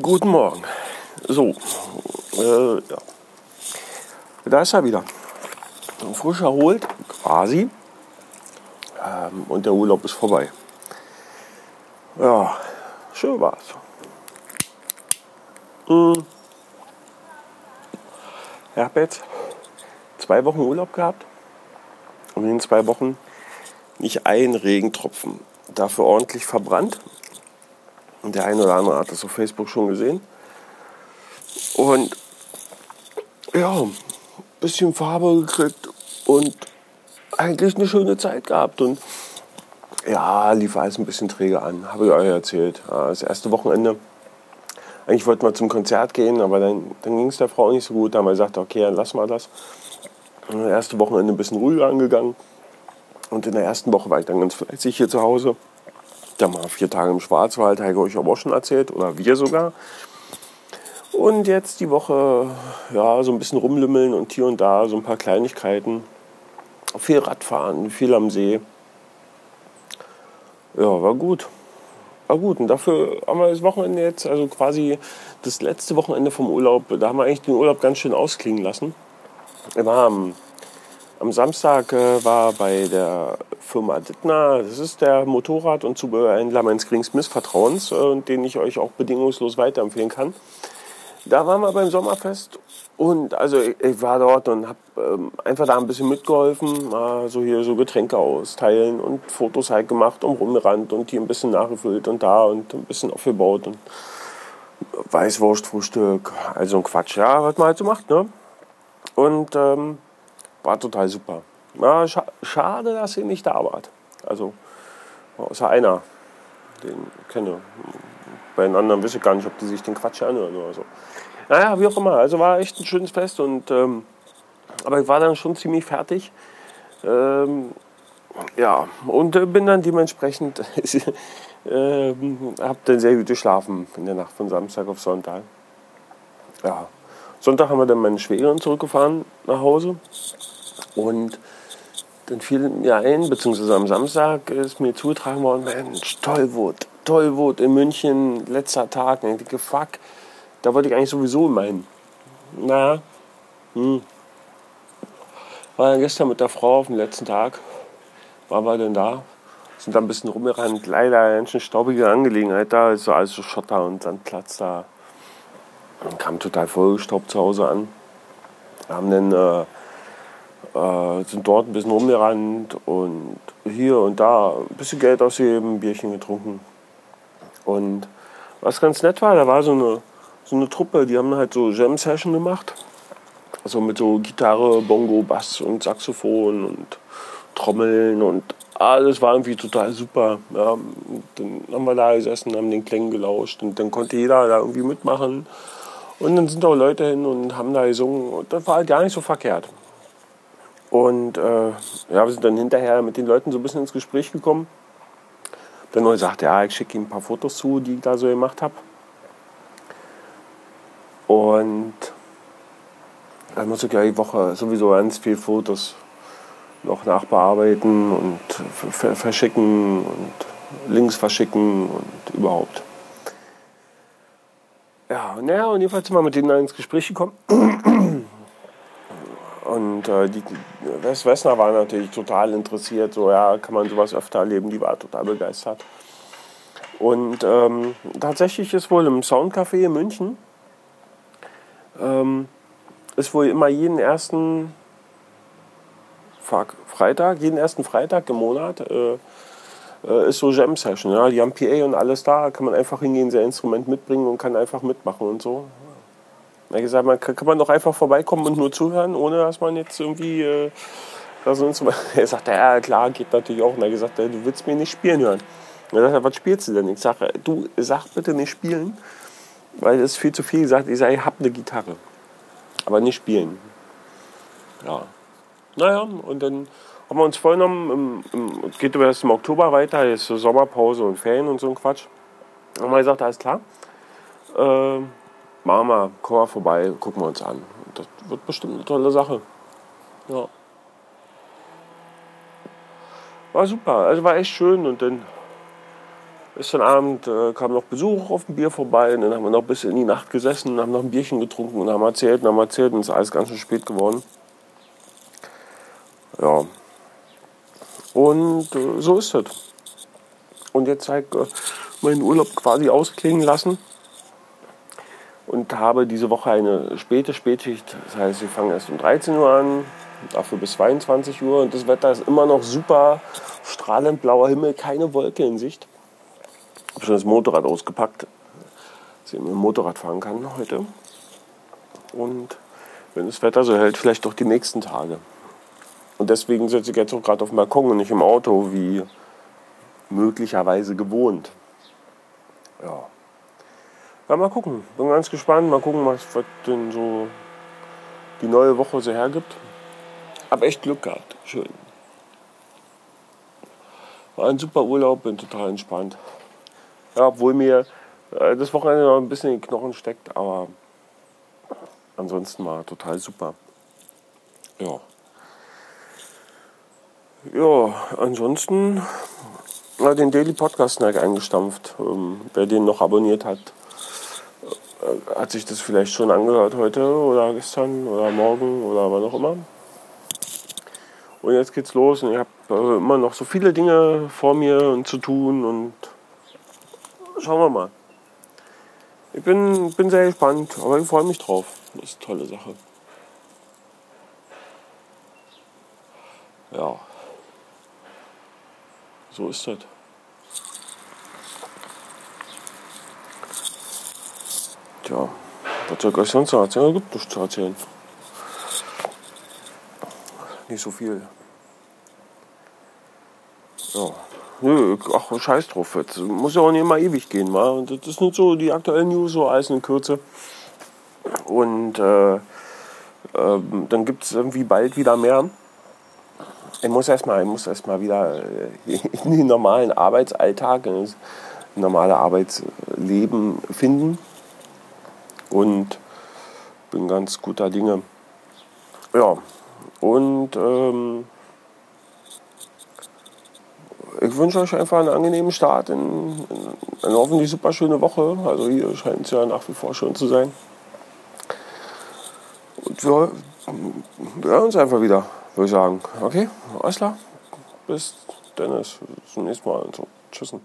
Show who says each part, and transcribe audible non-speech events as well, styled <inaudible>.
Speaker 1: Guten Morgen. So, äh, ja. Da ist er wieder. Frisch erholt, quasi. Ähm, und der Urlaub ist vorbei. Ja, schön war's. Hm. Ich habe jetzt zwei Wochen Urlaub gehabt und in den zwei Wochen nicht ein Regentropfen. Dafür ordentlich verbrannt. Der eine oder andere hat das auf Facebook schon gesehen. Und ja, bisschen Farbe gekriegt und eigentlich eine schöne Zeit gehabt. Und ja, lief alles ein bisschen träge an, habe ich euch erzählt. Das erste Wochenende, eigentlich wollten wir zum Konzert gehen, aber dann, dann ging es der Frau nicht so gut. Da haben wir gesagt, okay, dann lassen wir das. Das erste Wochenende ein bisschen ruhiger angegangen. Und in der ersten Woche war ich dann ganz fleißig hier zu Hause. Dann mal vier Tage im Schwarzwald, habe ich euch aber auch schon erzählt, oder wir sogar. Und jetzt die Woche, ja, so ein bisschen rumlümmeln und hier und da so ein paar Kleinigkeiten. Viel Radfahren, viel am See. Ja, war gut. War gut. Und dafür haben wir das Wochenende jetzt, also quasi das letzte Wochenende vom Urlaub, da haben wir eigentlich den Urlaub ganz schön ausklingen lassen. Wir waren am Samstag äh, war bei der Firma Dittner, das ist der Motorrad- und Zubehörhändler meines geringsten Missvertrauens, äh, den ich euch auch bedingungslos weiterempfehlen kann. Da waren wir beim Sommerfest und also ich, ich war dort und habe ähm, einfach da ein bisschen mitgeholfen, mal so hier so Getränke austeilen und Fotos halt gemacht und rumgerannt und hier ein bisschen nachgefüllt und da und ein bisschen aufgebaut und Weißwurstfrühstück, also ein Quatsch, ja, was man halt so macht, ne? Und ähm, war total super. Ja, scha schade, dass ihr nicht da wart. Also, außer einer, den ich kenne. Bei den anderen weiß ich gar nicht, ob die sich den Quatsch anhören oder so. Naja, wie auch immer. Also war echt ein schönes Fest. Und, ähm, aber ich war dann schon ziemlich fertig. Ähm, ja, und äh, bin dann dementsprechend, <laughs> äh, hab dann sehr gut geschlafen in der Nacht von Samstag auf Sonntag. Ja, Sonntag haben wir dann meine Schwägerin zurückgefahren nach Hause. Und dann fiel mir ein, beziehungsweise am Samstag ist mir zugetragen worden, Mensch, Tollwut, Tollwut in München, letzter Tag. Und ich denke, fuck, da wollte ich eigentlich sowieso meinen. Naja, hm. War gestern mit der Frau auf dem letzten Tag, waren wir denn da, sind da ein bisschen rumgerannt, leider ganz staubige Angelegenheit da, ist so alles so Schotter und Sandplatz da. Und kam total vollgestaubt zu Hause an. Haben dann äh, äh, sind dort ein bisschen rumgerannt und hier und da ein bisschen Geld ausgegeben, Bierchen getrunken. Und was ganz nett war, da war so eine, so eine Truppe, die haben halt so Jam-Session gemacht. Also mit so Gitarre, Bongo, Bass und Saxophon und Trommeln und alles war irgendwie total super. Ja, dann haben wir da gesessen, haben den Klängen gelauscht und dann konnte jeder da irgendwie mitmachen. Und dann sind auch Leute hin und haben da gesungen und das war halt gar nicht so verkehrt. Und äh, ja, wir sind dann hinterher mit den Leuten so ein bisschen ins Gespräch gekommen. Dann nur gesagt, ja, ich schicke ihm ein paar Fotos zu, die ich da so gemacht habe. Und dann muss ich ja die Woche sowieso ganz viele Fotos noch nachbearbeiten und verschicken und Links verschicken und überhaupt. Ja, naja, und jedenfalls sind wir mit denen ins Gespräch gekommen. Und äh, die Wes Wessner war natürlich total interessiert, so ja, kann man sowas öfter erleben, die war total begeistert. Und ähm, tatsächlich ist wohl im Soundcafé in München, ähm, ist wohl immer jeden ersten Freitag, jeden ersten Freitag im Monat äh, äh, ist so Jam Session. Ja? Die haben PA und alles da, kann man einfach hingehen, sein Instrument mitbringen und kann einfach mitmachen und so. Er hat gesagt, man kann, kann man doch einfach vorbeikommen und nur zuhören, ohne dass man jetzt irgendwie. Äh, also <laughs> er sagt, ja klar, geht natürlich auch. Und er gesagt, du willst mir nicht spielen hören. Und er sagt, was spielst du denn? Ich sage, du sag bitte nicht spielen, weil das ist viel zu viel gesagt. Ich sage, ich habe eine Gitarre, aber nicht spielen. Ja. Naja, und dann haben wir uns vorgenommen, es geht über erst im Oktober weiter, jetzt so Sommerpause und Ferien und so ein Quatsch. Haben wir gesagt, alles klar. Äh, Mama, komm mal vorbei, gucken wir uns an. Das wird bestimmt eine tolle Sache. Ja. War super, also war echt schön und dann Gestern Abend äh, kam noch Besuch auf dem Bier vorbei und dann haben wir noch bis in die Nacht gesessen und haben noch ein Bierchen getrunken und haben erzählt und haben erzählt und es ist alles ganz schön spät geworden. Ja. Und äh, so ist es. Und jetzt ich äh, meinen Urlaub quasi ausklingen lassen und habe diese Woche eine späte Spätschicht. Das heißt, wir fangen erst um 13 Uhr an, dafür bis 22 Uhr und das Wetter ist immer noch super, strahlend blauer Himmel, keine Wolke in Sicht habe schon das Motorrad ausgepackt, dass ich mit dem Motorrad fahren kann heute. Und wenn das Wetter so hält, vielleicht doch die nächsten Tage. Und deswegen sitze ich jetzt auch gerade auf dem Balkon und nicht im Auto, wie möglicherweise gewohnt. Ja. Ja, mal gucken. Bin ganz gespannt. Mal gucken, was, was denn so die neue Woche so hergibt. Hab echt Glück gehabt. Schön. War ein super Urlaub, bin total entspannt. Ja, obwohl mir äh, das Wochenende noch ein bisschen in den Knochen steckt, aber ansonsten war total super. Ja. Ja, ansonsten ja, den Daily Podcast Snack eingestampft. Ähm, wer den noch abonniert hat, hat sich das vielleicht schon angehört heute oder gestern oder morgen oder wann auch immer. Und jetzt geht's los und ich habe äh, immer noch so viele Dinge vor mir und zu tun und schauen wir mal. Ich bin, bin sehr gespannt, aber ich freue mich drauf. Das ist eine tolle Sache. Ja. So ist das. Tja, was soll ich euch sonst noch erzählen? Gibt nichts zu erzählen. Nicht so viel. Ja. Nö, ach, scheiß drauf. Jetzt muss ja auch nicht immer ewig gehen. Wa? Und das ist nicht so die aktuellen News, so alles in Kürze. Und äh, äh, dann gibt es irgendwie bald wieder mehr. Ich muss erstmal erst wieder äh, <laughs> in den normalen Arbeitsalltag, in das normale Arbeitsleben finden. Und bin ganz guter Dinge. Ja, und ähm, ich wünsche euch einfach einen angenehmen Start in, in eine hoffentlich super schöne Woche. Also hier scheint es ja nach wie vor schön zu sein. Und wir, wir hören uns einfach wieder, würde ich sagen. Okay, alles klar. Bis Dennis. Zum nächsten Mal. Und so. Tschüssen.